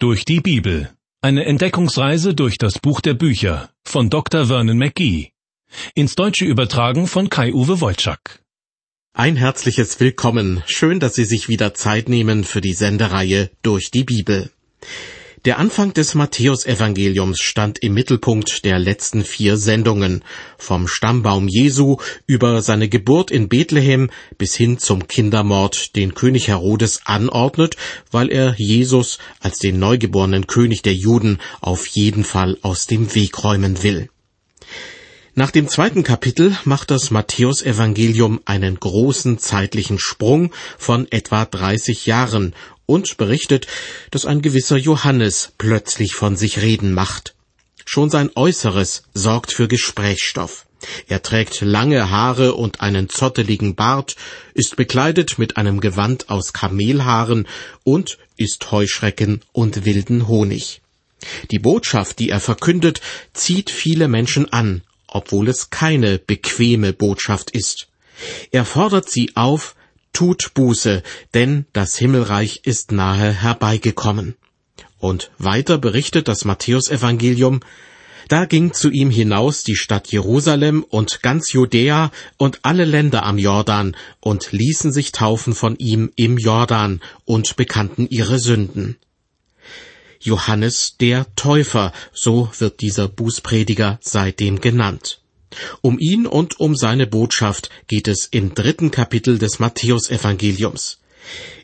Durch die Bibel. Eine Entdeckungsreise durch das Buch der Bücher von Dr. Vernon McGee. Ins Deutsche übertragen von Kai-Uwe Wolczak. Ein herzliches Willkommen. Schön, dass Sie sich wieder Zeit nehmen für die Sendereihe Durch die Bibel. Der Anfang des Matthäusevangeliums stand im Mittelpunkt der letzten vier Sendungen, vom Stammbaum Jesu über seine Geburt in Bethlehem bis hin zum Kindermord, den König Herodes anordnet, weil er Jesus als den neugeborenen König der Juden auf jeden Fall aus dem Weg räumen will. Nach dem zweiten Kapitel macht das Matthäusevangelium einen großen zeitlichen Sprung von etwa 30 Jahren und berichtet, dass ein gewisser Johannes plötzlich von sich reden macht. Schon sein Äußeres sorgt für Gesprächsstoff. Er trägt lange Haare und einen zotteligen Bart, ist bekleidet mit einem Gewand aus Kamelhaaren und isst Heuschrecken und wilden Honig. Die Botschaft, die er verkündet, zieht viele Menschen an, obwohl es keine bequeme Botschaft ist. Er fordert sie auf, tut Buße, denn das Himmelreich ist nahe herbeigekommen. Und weiter berichtet das Matthäusevangelium, da ging zu ihm hinaus die Stadt Jerusalem und ganz Judäa und alle Länder am Jordan und ließen sich taufen von ihm im Jordan und bekannten ihre Sünden. Johannes der Täufer, so wird dieser Bußprediger seitdem genannt. Um ihn und um seine Botschaft geht es im dritten Kapitel des Matthäusevangeliums.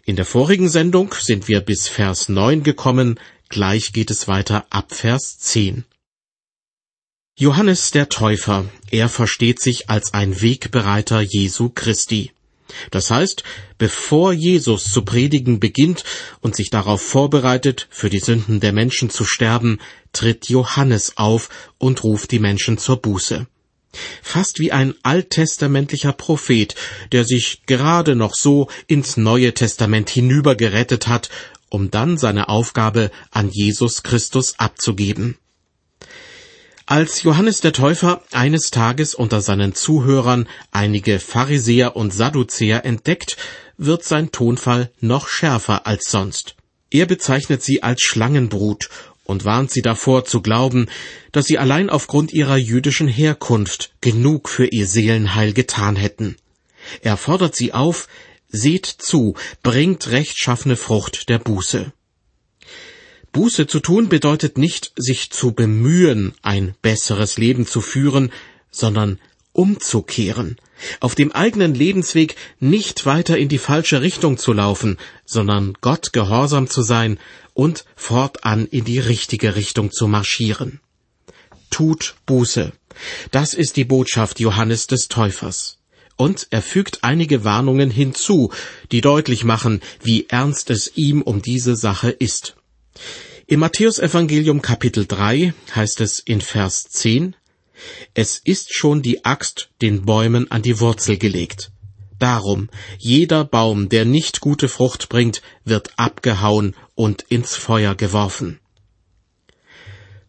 In der vorigen Sendung sind wir bis Vers 9 gekommen, gleich geht es weiter ab Vers 10. Johannes der Täufer, er versteht sich als ein Wegbereiter Jesu Christi. Das heißt, bevor Jesus zu predigen beginnt und sich darauf vorbereitet, für die Sünden der Menschen zu sterben, tritt Johannes auf und ruft die Menschen zur Buße fast wie ein alttestamentlicher Prophet, der sich gerade noch so ins Neue Testament hinübergerettet hat, um dann seine Aufgabe an Jesus Christus abzugeben. Als Johannes der Täufer eines Tages unter seinen Zuhörern einige Pharisäer und Sadduzäer entdeckt, wird sein Tonfall noch schärfer als sonst. Er bezeichnet sie als Schlangenbrut und warnt sie davor zu glauben, dass sie allein aufgrund ihrer jüdischen Herkunft genug für ihr Seelenheil getan hätten. Er fordert sie auf, seht zu, bringt rechtschaffene Frucht der Buße. Buße zu tun bedeutet nicht, sich zu bemühen, ein besseres Leben zu führen, sondern umzukehren, auf dem eigenen Lebensweg nicht weiter in die falsche Richtung zu laufen, sondern Gott gehorsam zu sein und fortan in die richtige Richtung zu marschieren. Tut Buße. Das ist die Botschaft Johannes des Täufers. Und er fügt einige Warnungen hinzu, die deutlich machen, wie ernst es ihm um diese Sache ist. Im Matthäusevangelium Kapitel 3 heißt es in Vers 10, Es ist schon die Axt den Bäumen an die Wurzel gelegt. Darum, jeder Baum, der nicht gute Frucht bringt, wird abgehauen und ins Feuer geworfen.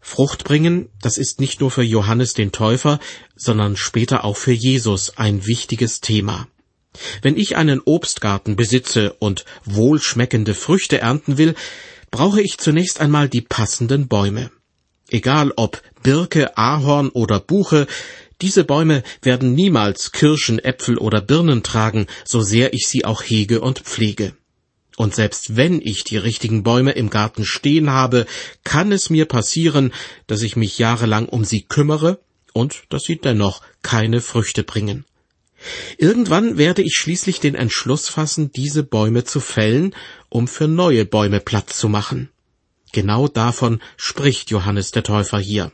Frucht bringen, das ist nicht nur für Johannes den Täufer, sondern später auch für Jesus ein wichtiges Thema. Wenn ich einen Obstgarten besitze und wohlschmeckende Früchte ernten will, brauche ich zunächst einmal die passenden Bäume. Egal ob Birke, Ahorn oder Buche, diese Bäume werden niemals Kirschen, Äpfel oder Birnen tragen, so sehr ich sie auch hege und pflege. Und selbst wenn ich die richtigen Bäume im Garten stehen habe, kann es mir passieren, dass ich mich jahrelang um sie kümmere und dass sie dennoch keine Früchte bringen. Irgendwann werde ich schließlich den Entschluss fassen, diese Bäume zu fällen, um für neue Bäume Platz zu machen. Genau davon spricht Johannes der Täufer hier.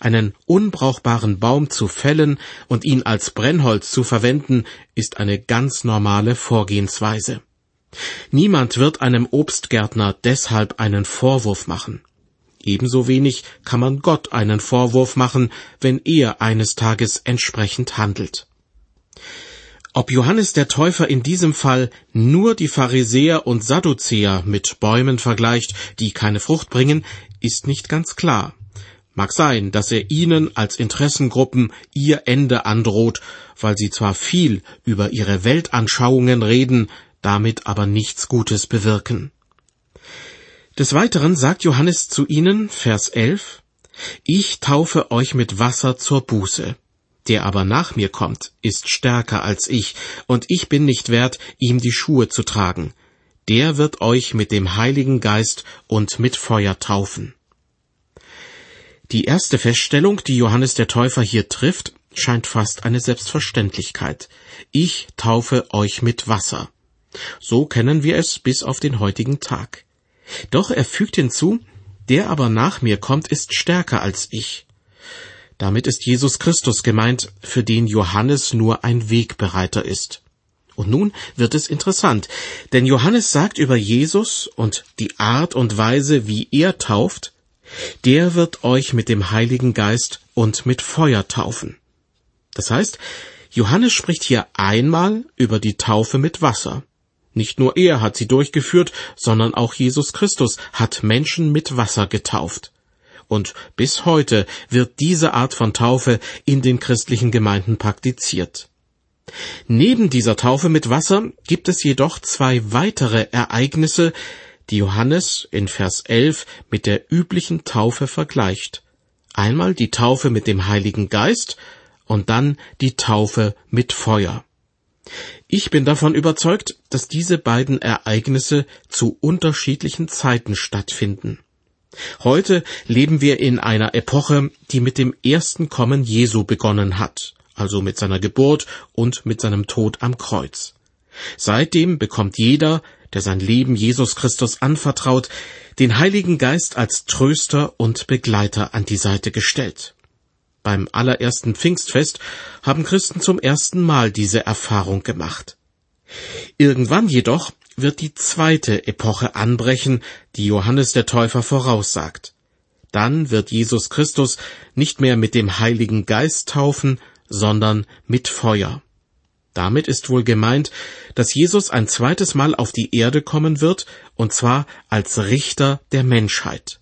Einen unbrauchbaren Baum zu fällen und ihn als Brennholz zu verwenden, ist eine ganz normale Vorgehensweise. Niemand wird einem Obstgärtner deshalb einen Vorwurf machen. Ebenso wenig kann man Gott einen Vorwurf machen, wenn er eines Tages entsprechend handelt. Ob Johannes der Täufer in diesem Fall nur die Pharisäer und Sadduzäer mit Bäumen vergleicht, die keine Frucht bringen, ist nicht ganz klar. Mag sein, dass er ihnen als Interessengruppen ihr Ende androht, weil sie zwar viel über ihre Weltanschauungen reden, damit aber nichts Gutes bewirken. Des Weiteren sagt Johannes zu ihnen, Vers 11, Ich taufe euch mit Wasser zur Buße. Der aber nach mir kommt, ist stärker als ich, und ich bin nicht wert, ihm die Schuhe zu tragen. Der wird euch mit dem Heiligen Geist und mit Feuer taufen. Die erste Feststellung, die Johannes der Täufer hier trifft, scheint fast eine Selbstverständlichkeit. Ich taufe euch mit Wasser. So kennen wir es bis auf den heutigen Tag. Doch er fügt hinzu, der aber nach mir kommt, ist stärker als ich. Damit ist Jesus Christus gemeint, für den Johannes nur ein Wegbereiter ist. Und nun wird es interessant, denn Johannes sagt über Jesus und die Art und Weise, wie er tauft, der wird euch mit dem Heiligen Geist und mit Feuer taufen. Das heißt, Johannes spricht hier einmal über die Taufe mit Wasser. Nicht nur er hat sie durchgeführt, sondern auch Jesus Christus hat Menschen mit Wasser getauft. Und bis heute wird diese Art von Taufe in den christlichen Gemeinden praktiziert. Neben dieser Taufe mit Wasser gibt es jedoch zwei weitere Ereignisse, die Johannes in Vers 11 mit der üblichen Taufe vergleicht. Einmal die Taufe mit dem Heiligen Geist und dann die Taufe mit Feuer. Ich bin davon überzeugt, dass diese beiden Ereignisse zu unterschiedlichen Zeiten stattfinden. Heute leben wir in einer Epoche, die mit dem ersten Kommen Jesu begonnen hat, also mit seiner Geburt und mit seinem Tod am Kreuz. Seitdem bekommt jeder, der sein Leben Jesus Christus anvertraut, den Heiligen Geist als Tröster und Begleiter an die Seite gestellt. Beim allerersten Pfingstfest haben Christen zum ersten Mal diese Erfahrung gemacht. Irgendwann jedoch wird die zweite Epoche anbrechen, die Johannes der Täufer voraussagt. Dann wird Jesus Christus nicht mehr mit dem Heiligen Geist taufen, sondern mit Feuer. Damit ist wohl gemeint, dass Jesus ein zweites Mal auf die Erde kommen wird, und zwar als Richter der Menschheit.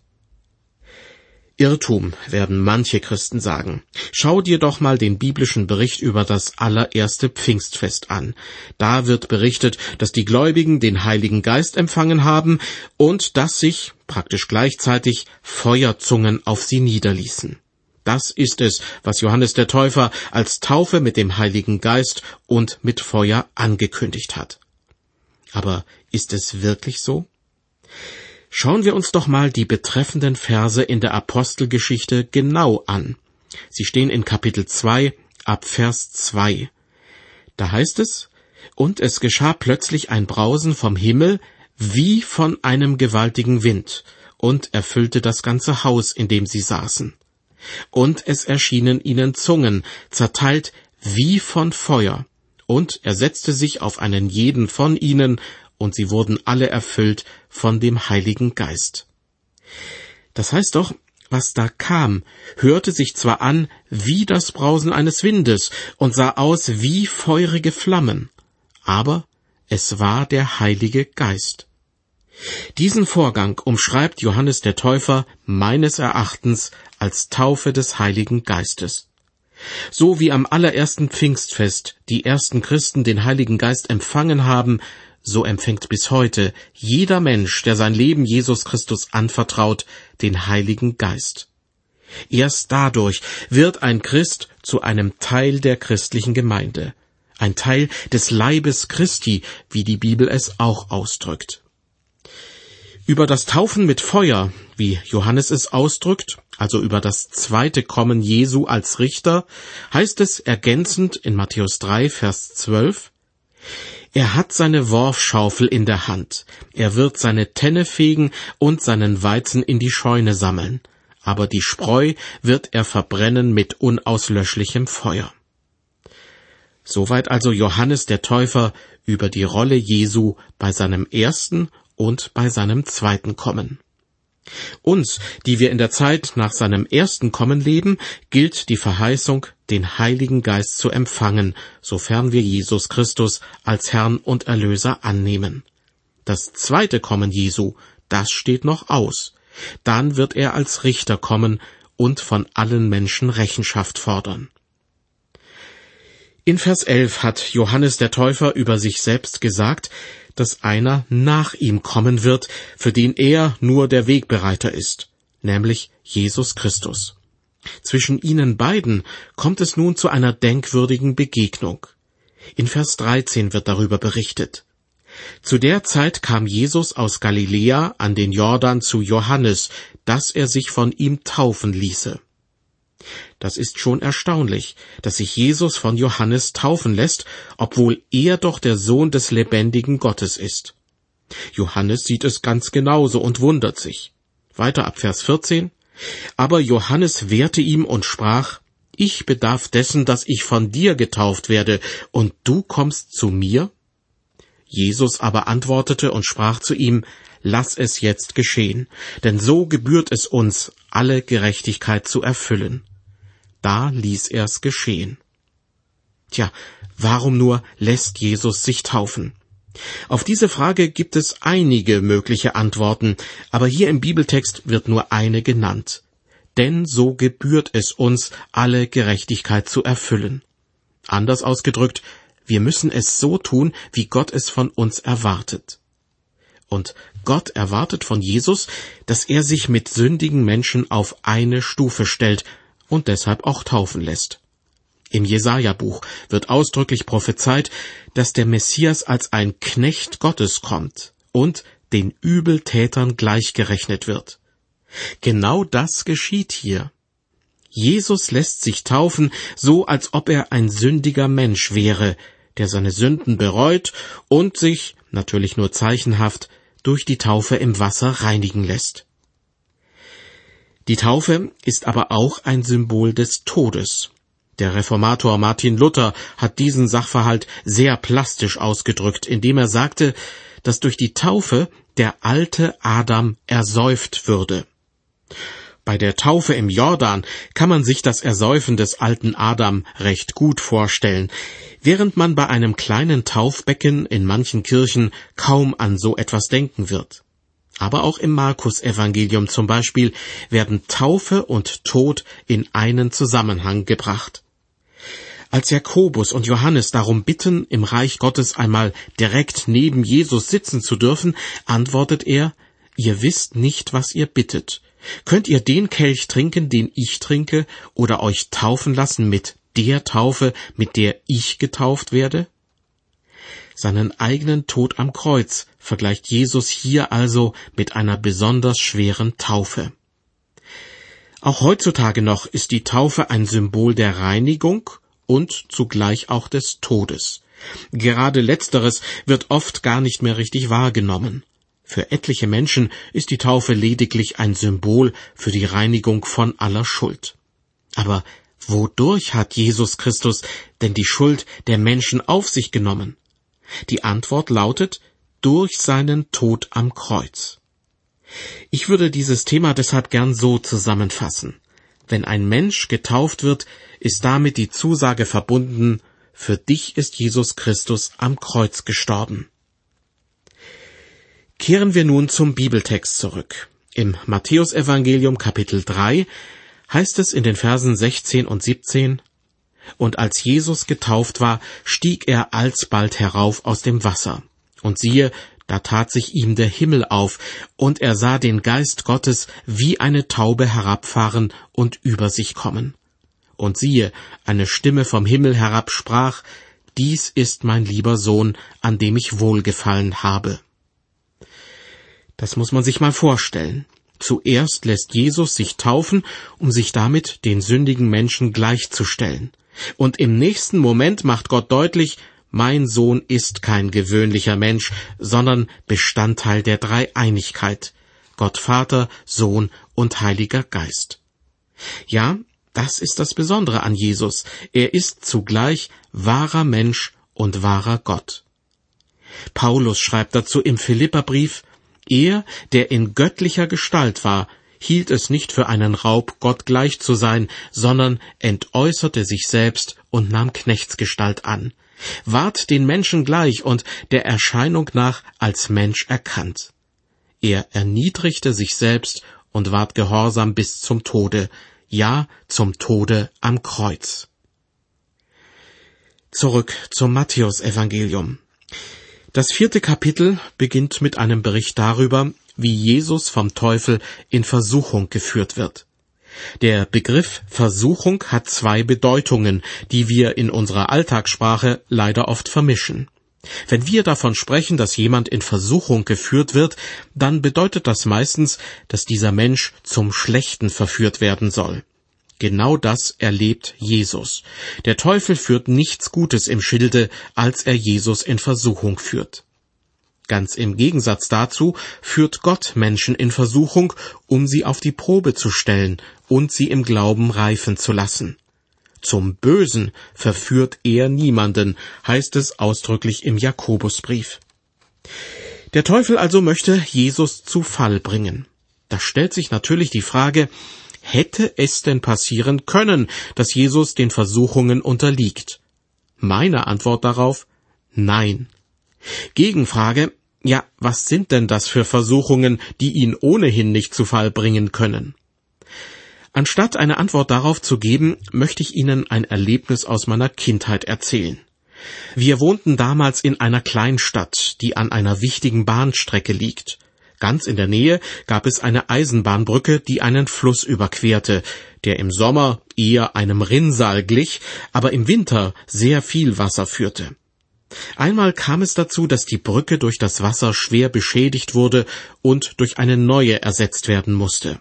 Irrtum, werden manche Christen sagen. Schau dir doch mal den biblischen Bericht über das allererste Pfingstfest an. Da wird berichtet, dass die Gläubigen den Heiligen Geist empfangen haben und dass sich praktisch gleichzeitig Feuerzungen auf sie niederließen. Das ist es, was Johannes der Täufer als Taufe mit dem Heiligen Geist und mit Feuer angekündigt hat. Aber ist es wirklich so? Schauen wir uns doch mal die betreffenden Verse in der Apostelgeschichte genau an. Sie stehen in Kapitel 2 ab Vers 2. Da heißt es, und es geschah plötzlich ein Brausen vom Himmel wie von einem gewaltigen Wind und erfüllte das ganze Haus, in dem sie saßen. Und es erschienen ihnen Zungen, zerteilt wie von Feuer, und er setzte sich auf einen jeden von ihnen, und sie wurden alle erfüllt von dem Heiligen Geist. Das heißt doch, was da kam, hörte sich zwar an wie das Brausen eines Windes und sah aus wie feurige Flammen, aber es war der Heilige Geist. Diesen Vorgang umschreibt Johannes der Täufer meines Erachtens als Taufe des Heiligen Geistes. So wie am allerersten Pfingstfest die ersten Christen den Heiligen Geist empfangen haben, so empfängt bis heute jeder Mensch, der sein Leben Jesus Christus anvertraut, den Heiligen Geist. Erst dadurch wird ein Christ zu einem Teil der christlichen Gemeinde, ein Teil des Leibes Christi, wie die Bibel es auch ausdrückt. Über das Taufen mit Feuer, wie Johannes es ausdrückt, also über das zweite Kommen Jesu als Richter, heißt es ergänzend in Matthäus 3, Vers 12, er hat seine Worfschaufel in der Hand. Er wird seine Tenne fegen und seinen Weizen in die Scheune sammeln. Aber die Spreu wird er verbrennen mit unauslöschlichem Feuer. Soweit also Johannes der Täufer über die Rolle Jesu bei seinem ersten und bei seinem zweiten Kommen. Uns, die wir in der Zeit nach seinem ersten Kommen leben, gilt die Verheißung, den Heiligen Geist zu empfangen, sofern wir Jesus Christus als Herrn und Erlöser annehmen. Das zweite Kommen Jesu, das steht noch aus. Dann wird er als Richter kommen und von allen Menschen Rechenschaft fordern. In Vers 11 hat Johannes der Täufer über sich selbst gesagt, dass einer nach ihm kommen wird, für den er nur der Wegbereiter ist, nämlich Jesus Christus. Zwischen ihnen beiden kommt es nun zu einer denkwürdigen Begegnung. In Vers 13 wird darüber berichtet. Zu der Zeit kam Jesus aus Galiläa an den Jordan zu Johannes, dass er sich von ihm taufen ließe. Das ist schon erstaunlich, dass sich Jesus von Johannes taufen lässt, obwohl er doch der Sohn des lebendigen Gottes ist. Johannes sieht es ganz genauso und wundert sich. Weiter ab Vers 14. Aber Johannes wehrte ihm und sprach, Ich bedarf dessen, dass ich von dir getauft werde, und du kommst zu mir? Jesus aber antwortete und sprach zu ihm, Lass es jetzt geschehen, denn so gebührt es uns, alle Gerechtigkeit zu erfüllen. Da ließ er's geschehen. Tja, warum nur lässt Jesus sich taufen? Auf diese Frage gibt es einige mögliche Antworten, aber hier im Bibeltext wird nur eine genannt. Denn so gebührt es uns, alle Gerechtigkeit zu erfüllen. Anders ausgedrückt, wir müssen es so tun, wie Gott es von uns erwartet. Und Gott erwartet von Jesus, dass er sich mit sündigen Menschen auf eine Stufe stellt und deshalb auch taufen lässt. Im Jesaja-Buch wird ausdrücklich prophezeit, dass der Messias als ein Knecht Gottes kommt und den Übeltätern gleichgerechnet wird. Genau das geschieht hier. Jesus lässt sich taufen, so als ob er ein sündiger Mensch wäre, der seine Sünden bereut und sich, natürlich nur zeichenhaft, durch die Taufe im Wasser reinigen lässt. Die Taufe ist aber auch ein Symbol des Todes. Der Reformator Martin Luther hat diesen Sachverhalt sehr plastisch ausgedrückt, indem er sagte, dass durch die Taufe der alte Adam ersäuft würde. Bei der Taufe im Jordan kann man sich das Ersäufen des alten Adam recht gut vorstellen, während man bei einem kleinen Taufbecken in manchen Kirchen kaum an so etwas denken wird. Aber auch im Markus-Evangelium zum Beispiel werden Taufe und Tod in einen Zusammenhang gebracht. Als Jakobus und Johannes darum bitten, im Reich Gottes einmal direkt neben Jesus sitzen zu dürfen, antwortet er, Ihr wisst nicht, was ihr bittet. Könnt ihr den Kelch trinken, den ich trinke, oder euch taufen lassen mit der Taufe, mit der ich getauft werde? Seinen eigenen Tod am Kreuz vergleicht Jesus hier also mit einer besonders schweren Taufe. Auch heutzutage noch ist die Taufe ein Symbol der Reinigung und zugleich auch des Todes. Gerade letzteres wird oft gar nicht mehr richtig wahrgenommen. Für etliche Menschen ist die Taufe lediglich ein Symbol für die Reinigung von aller Schuld. Aber wodurch hat Jesus Christus denn die Schuld der Menschen auf sich genommen? Die Antwort lautet durch seinen Tod am Kreuz. Ich würde dieses Thema deshalb gern so zusammenfassen. Wenn ein Mensch getauft wird, ist damit die Zusage verbunden, für dich ist Jesus Christus am Kreuz gestorben. Kehren wir nun zum Bibeltext zurück. Im Matthäusevangelium Kapitel 3 heißt es in den Versen 16 und 17, Und als Jesus getauft war, stieg er alsbald herauf aus dem Wasser. Und siehe, da tat sich ihm der Himmel auf, und er sah den Geist Gottes wie eine Taube herabfahren und über sich kommen. Und siehe, eine Stimme vom Himmel herab sprach, Dies ist mein lieber Sohn, an dem ich wohlgefallen habe. Das muss man sich mal vorstellen. Zuerst lässt Jesus sich taufen, um sich damit den sündigen Menschen gleichzustellen. Und im nächsten Moment macht Gott deutlich, mein Sohn ist kein gewöhnlicher Mensch, sondern Bestandteil der Dreieinigkeit. Gott Vater, Sohn und Heiliger Geist. Ja, das ist das Besondere an Jesus. Er ist zugleich wahrer Mensch und wahrer Gott. Paulus schreibt dazu im Philipperbrief, er, der in göttlicher Gestalt war, hielt es nicht für einen Raub, Gott gleich zu sein, sondern entäußerte sich selbst und nahm Knechtsgestalt an, ward den Menschen gleich und der Erscheinung nach als Mensch erkannt. Er erniedrigte sich selbst und ward gehorsam bis zum Tode, ja zum Tode am Kreuz. Zurück zum Matthäusevangelium. Das vierte Kapitel beginnt mit einem Bericht darüber, wie Jesus vom Teufel in Versuchung geführt wird. Der Begriff Versuchung hat zwei Bedeutungen, die wir in unserer Alltagssprache leider oft vermischen. Wenn wir davon sprechen, dass jemand in Versuchung geführt wird, dann bedeutet das meistens, dass dieser Mensch zum Schlechten verführt werden soll. Genau das erlebt Jesus. Der Teufel führt nichts Gutes im Schilde, als er Jesus in Versuchung führt. Ganz im Gegensatz dazu führt Gott Menschen in Versuchung, um sie auf die Probe zu stellen und sie im Glauben reifen zu lassen. Zum Bösen verführt er niemanden, heißt es ausdrücklich im Jakobusbrief. Der Teufel also möchte Jesus zu Fall bringen. Da stellt sich natürlich die Frage, hätte es denn passieren können, dass Jesus den Versuchungen unterliegt? Meine Antwort darauf Nein. Gegenfrage Ja, was sind denn das für Versuchungen, die ihn ohnehin nicht zu Fall bringen können? Anstatt eine Antwort darauf zu geben, möchte ich Ihnen ein Erlebnis aus meiner Kindheit erzählen. Wir wohnten damals in einer Kleinstadt, die an einer wichtigen Bahnstrecke liegt. Ganz in der Nähe gab es eine Eisenbahnbrücke, die einen Fluss überquerte, der im Sommer eher einem Rinnsal glich, aber im Winter sehr viel Wasser führte. Einmal kam es dazu, dass die Brücke durch das Wasser schwer beschädigt wurde und durch eine neue ersetzt werden musste.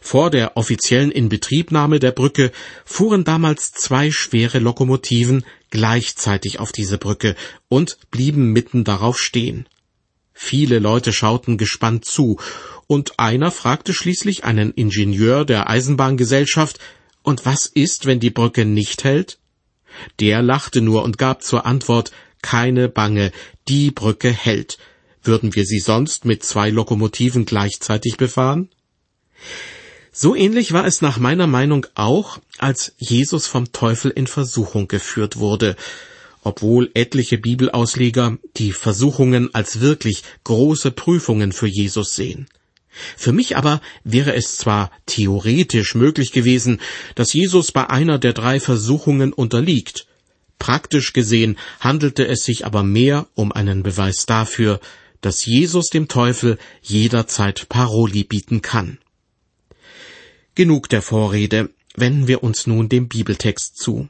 Vor der offiziellen Inbetriebnahme der Brücke fuhren damals zwei schwere Lokomotiven gleichzeitig auf diese Brücke und blieben mitten darauf stehen. Viele Leute schauten gespannt zu, und einer fragte schließlich einen Ingenieur der Eisenbahngesellschaft Und was ist, wenn die Brücke nicht hält? Der lachte nur und gab zur Antwort Keine Bange, die Brücke hält. Würden wir sie sonst mit zwei Lokomotiven gleichzeitig befahren? So ähnlich war es nach meiner Meinung auch, als Jesus vom Teufel in Versuchung geführt wurde, obwohl etliche Bibelausleger die Versuchungen als wirklich große Prüfungen für Jesus sehen. Für mich aber wäre es zwar theoretisch möglich gewesen, dass Jesus bei einer der drei Versuchungen unterliegt, praktisch gesehen handelte es sich aber mehr um einen Beweis dafür, dass Jesus dem Teufel jederzeit Paroli bieten kann. Genug der Vorrede, wenden wir uns nun dem Bibeltext zu.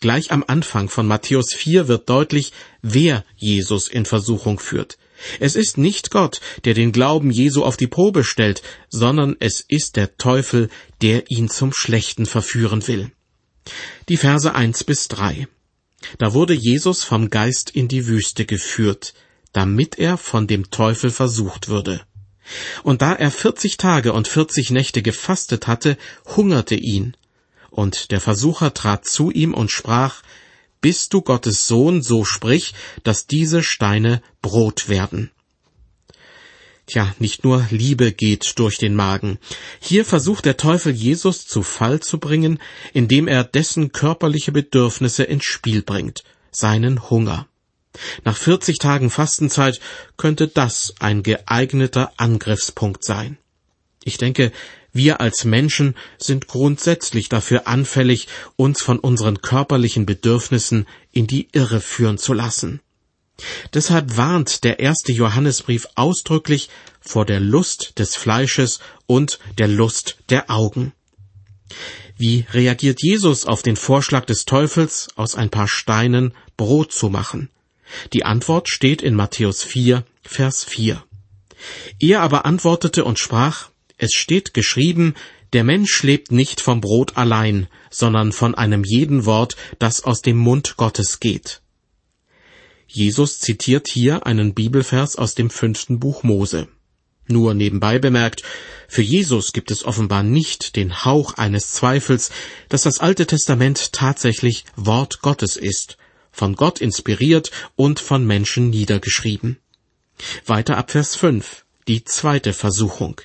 Gleich am Anfang von Matthäus 4 wird deutlich, wer Jesus in Versuchung führt. Es ist nicht Gott, der den Glauben Jesu auf die Probe stellt, sondern es ist der Teufel, der ihn zum Schlechten verführen will. Die Verse 1 bis 3. Da wurde Jesus vom Geist in die Wüste geführt, damit er von dem Teufel versucht würde. Und da er vierzig Tage und vierzig Nächte gefastet hatte, hungerte ihn. Und der Versucher trat zu ihm und sprach, Bist du Gottes Sohn, so sprich, dass diese Steine Brot werden. Tja, nicht nur Liebe geht durch den Magen. Hier versucht der Teufel Jesus zu Fall zu bringen, indem er dessen körperliche Bedürfnisse ins Spiel bringt, seinen Hunger. Nach 40 Tagen Fastenzeit könnte das ein geeigneter Angriffspunkt sein. Ich denke, wir als Menschen sind grundsätzlich dafür anfällig, uns von unseren körperlichen Bedürfnissen in die Irre führen zu lassen. Deshalb warnt der erste Johannesbrief ausdrücklich vor der Lust des Fleisches und der Lust der Augen. Wie reagiert Jesus auf den Vorschlag des Teufels, aus ein paar Steinen Brot zu machen? Die Antwort steht in Matthäus 4, Vers 4. Er aber antwortete und sprach, es steht geschrieben, der Mensch lebt nicht vom Brot allein, sondern von einem jeden Wort, das aus dem Mund Gottes geht. Jesus zitiert hier einen Bibelvers aus dem fünften Buch Mose. Nur nebenbei bemerkt, für Jesus gibt es offenbar nicht den Hauch eines Zweifels, dass das Alte Testament tatsächlich Wort Gottes ist, von Gott inspiriert und von Menschen niedergeschrieben. Weiter ab Vers 5, die zweite Versuchung.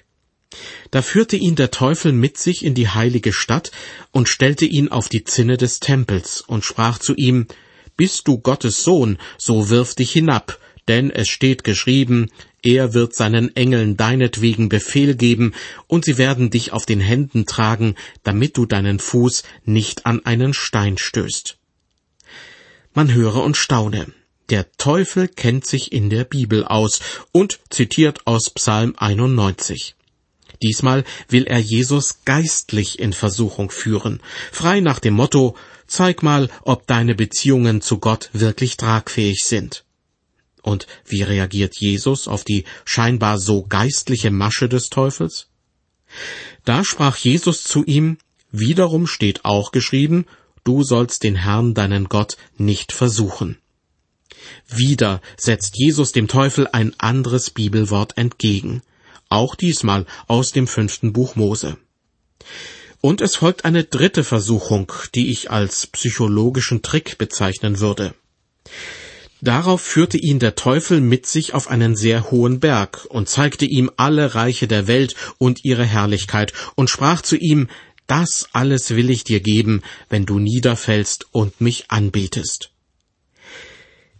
Da führte ihn der Teufel mit sich in die heilige Stadt und stellte ihn auf die Zinne des Tempels und sprach zu ihm, Bist du Gottes Sohn, so wirf dich hinab, denn es steht geschrieben, er wird seinen Engeln deinetwegen Befehl geben, und sie werden dich auf den Händen tragen, damit du deinen Fuß nicht an einen Stein stößt. Man höre und staune. Der Teufel kennt sich in der Bibel aus und zitiert aus Psalm 91. Diesmal will er Jesus geistlich in Versuchung führen, frei nach dem Motto Zeig mal, ob deine Beziehungen zu Gott wirklich tragfähig sind. Und wie reagiert Jesus auf die scheinbar so geistliche Masche des Teufels? Da sprach Jesus zu ihm, wiederum steht auch geschrieben, du sollst den Herrn deinen Gott nicht versuchen. Wieder setzt Jesus dem Teufel ein anderes Bibelwort entgegen, auch diesmal aus dem fünften Buch Mose. Und es folgt eine dritte Versuchung, die ich als psychologischen Trick bezeichnen würde. Darauf führte ihn der Teufel mit sich auf einen sehr hohen Berg und zeigte ihm alle Reiche der Welt und ihre Herrlichkeit und sprach zu ihm, das alles will ich dir geben, wenn du niederfällst und mich anbetest.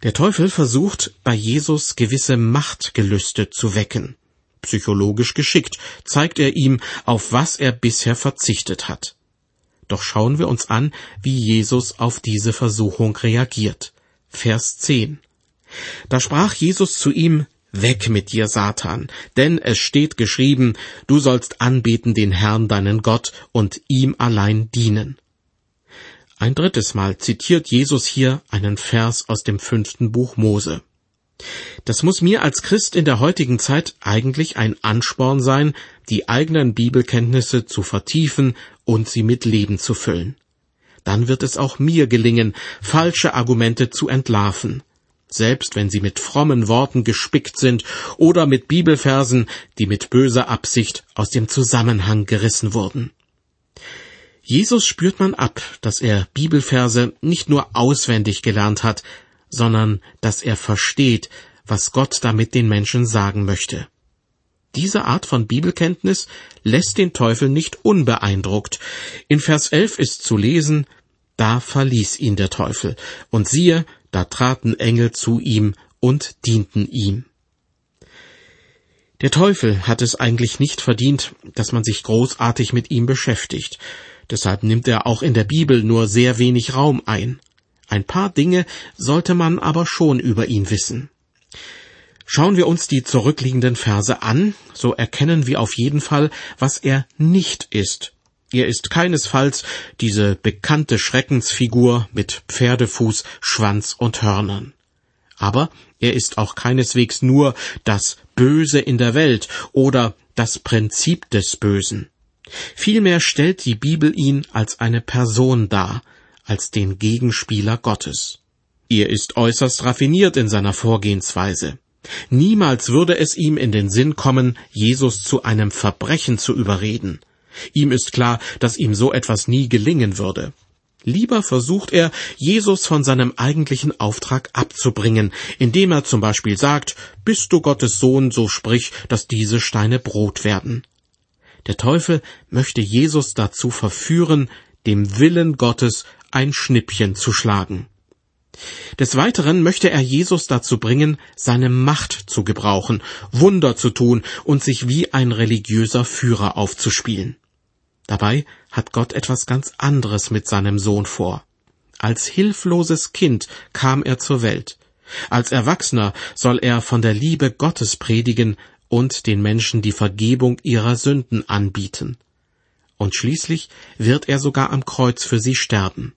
Der Teufel versucht, bei Jesus gewisse Machtgelüste zu wecken. Psychologisch geschickt zeigt er ihm, auf was er bisher verzichtet hat. Doch schauen wir uns an, wie Jesus auf diese Versuchung reagiert. Vers 10. Da sprach Jesus zu ihm, Weg mit dir, Satan, denn es steht geschrieben, du sollst anbeten den Herrn deinen Gott und ihm allein dienen. Ein drittes Mal zitiert Jesus hier einen Vers aus dem fünften Buch Mose. Das muss mir als Christ in der heutigen Zeit eigentlich ein Ansporn sein, die eigenen Bibelkenntnisse zu vertiefen und sie mit Leben zu füllen dann wird es auch mir gelingen, falsche Argumente zu entlarven, selbst wenn sie mit frommen Worten gespickt sind oder mit Bibelversen, die mit böser Absicht aus dem Zusammenhang gerissen wurden. Jesus spürt man ab, dass er Bibelverse nicht nur auswendig gelernt hat, sondern dass er versteht, was Gott damit den Menschen sagen möchte. Diese Art von Bibelkenntnis lässt den Teufel nicht unbeeindruckt. In Vers 11 ist zu lesen, da verließ ihn der Teufel, und siehe, da traten Engel zu ihm und dienten ihm. Der Teufel hat es eigentlich nicht verdient, dass man sich großartig mit ihm beschäftigt. Deshalb nimmt er auch in der Bibel nur sehr wenig Raum ein. Ein paar Dinge sollte man aber schon über ihn wissen. Schauen wir uns die zurückliegenden Verse an, so erkennen wir auf jeden Fall, was er nicht ist. Er ist keinesfalls diese bekannte Schreckensfigur mit Pferdefuß, Schwanz und Hörnern. Aber er ist auch keineswegs nur das Böse in der Welt oder das Prinzip des Bösen. Vielmehr stellt die Bibel ihn als eine Person dar, als den Gegenspieler Gottes. Er ist äußerst raffiniert in seiner Vorgehensweise. Niemals würde es ihm in den Sinn kommen, Jesus zu einem Verbrechen zu überreden. Ihm ist klar, dass ihm so etwas nie gelingen würde. Lieber versucht er, Jesus von seinem eigentlichen Auftrag abzubringen, indem er zum Beispiel sagt, Bist du Gottes Sohn, so sprich, dass diese Steine Brot werden. Der Teufel möchte Jesus dazu verführen, dem Willen Gottes ein Schnippchen zu schlagen. Des Weiteren möchte er Jesus dazu bringen, seine Macht zu gebrauchen, Wunder zu tun und sich wie ein religiöser Führer aufzuspielen. Dabei hat Gott etwas ganz anderes mit seinem Sohn vor. Als hilfloses Kind kam er zur Welt. Als Erwachsener soll er von der Liebe Gottes predigen und den Menschen die Vergebung ihrer Sünden anbieten. Und schließlich wird er sogar am Kreuz für sie sterben.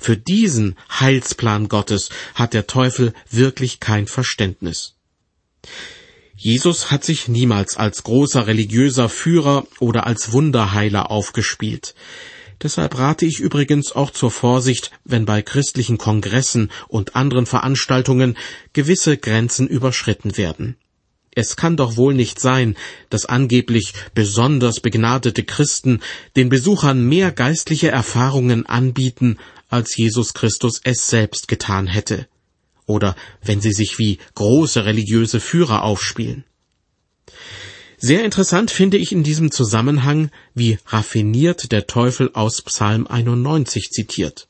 Für diesen Heilsplan Gottes hat der Teufel wirklich kein Verständnis. Jesus hat sich niemals als großer religiöser Führer oder als Wunderheiler aufgespielt. Deshalb rate ich übrigens auch zur Vorsicht, wenn bei christlichen Kongressen und anderen Veranstaltungen gewisse Grenzen überschritten werden. Es kann doch wohl nicht sein, dass angeblich besonders begnadete Christen den Besuchern mehr geistliche Erfahrungen anbieten, als Jesus Christus es selbst getan hätte. Oder wenn sie sich wie große religiöse Führer aufspielen. Sehr interessant finde ich in diesem Zusammenhang, wie raffiniert der Teufel aus Psalm 91 zitiert.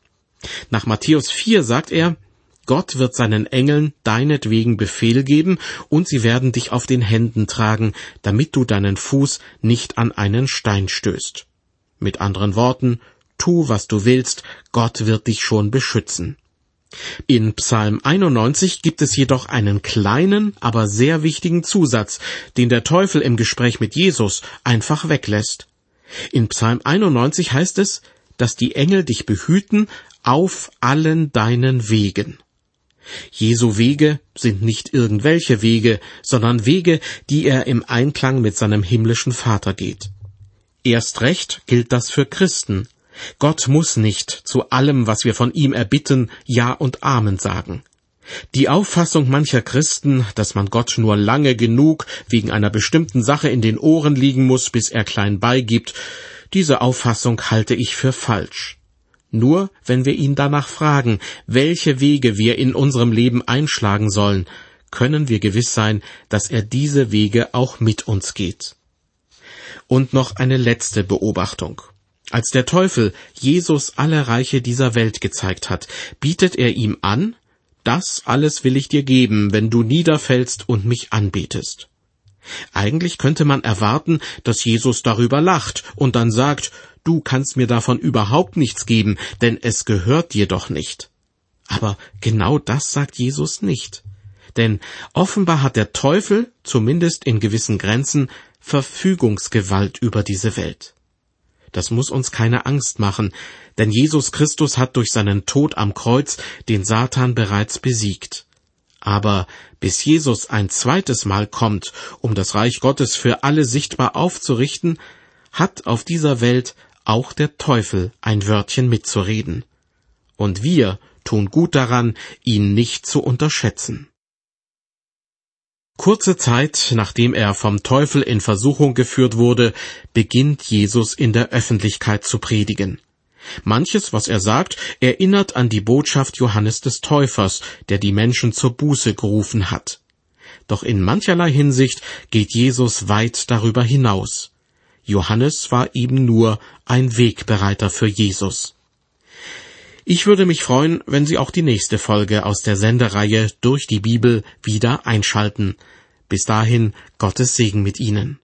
Nach Matthäus 4 sagt er, Gott wird seinen Engeln deinetwegen Befehl geben, und sie werden dich auf den Händen tragen, damit du deinen Fuß nicht an einen Stein stößt. Mit anderen Worten, tu, was du willst, Gott wird dich schon beschützen. In Psalm 91 gibt es jedoch einen kleinen, aber sehr wichtigen Zusatz, den der Teufel im Gespräch mit Jesus einfach weglässt. In Psalm 91 heißt es, dass die Engel dich behüten auf allen deinen Wegen. Jesu Wege sind nicht irgendwelche Wege, sondern Wege, die er im Einklang mit seinem himmlischen Vater geht. Erst recht gilt das für Christen. Gott muss nicht zu allem, was wir von ihm erbitten, Ja und Amen sagen. Die Auffassung mancher Christen, dass man Gott nur lange genug wegen einer bestimmten Sache in den Ohren liegen muss, bis er klein beigibt, diese Auffassung halte ich für falsch. Nur wenn wir ihn danach fragen, welche Wege wir in unserem Leben einschlagen sollen, können wir gewiss sein, dass er diese Wege auch mit uns geht. Und noch eine letzte Beobachtung. Als der Teufel Jesus alle Reiche dieser Welt gezeigt hat, bietet er ihm an, das alles will ich dir geben, wenn du niederfällst und mich anbetest. Eigentlich könnte man erwarten, dass Jesus darüber lacht und dann sagt, du kannst mir davon überhaupt nichts geben, denn es gehört dir doch nicht. Aber genau das sagt Jesus nicht. Denn offenbar hat der Teufel, zumindest in gewissen Grenzen, Verfügungsgewalt über diese Welt. Das muss uns keine Angst machen, denn Jesus Christus hat durch seinen Tod am Kreuz den Satan bereits besiegt. Aber bis Jesus ein zweites Mal kommt, um das Reich Gottes für alle sichtbar aufzurichten, hat auf dieser Welt auch der Teufel ein Wörtchen mitzureden. Und wir tun gut daran, ihn nicht zu unterschätzen. Kurze Zeit nachdem er vom Teufel in Versuchung geführt wurde, beginnt Jesus in der Öffentlichkeit zu predigen. Manches, was er sagt, erinnert an die Botschaft Johannes des Täufers, der die Menschen zur Buße gerufen hat. Doch in mancherlei Hinsicht geht Jesus weit darüber hinaus. Johannes war eben nur ein Wegbereiter für Jesus. Ich würde mich freuen, wenn Sie auch die nächste Folge aus der Sendereihe durch die Bibel wieder einschalten. Bis dahin Gottes Segen mit Ihnen.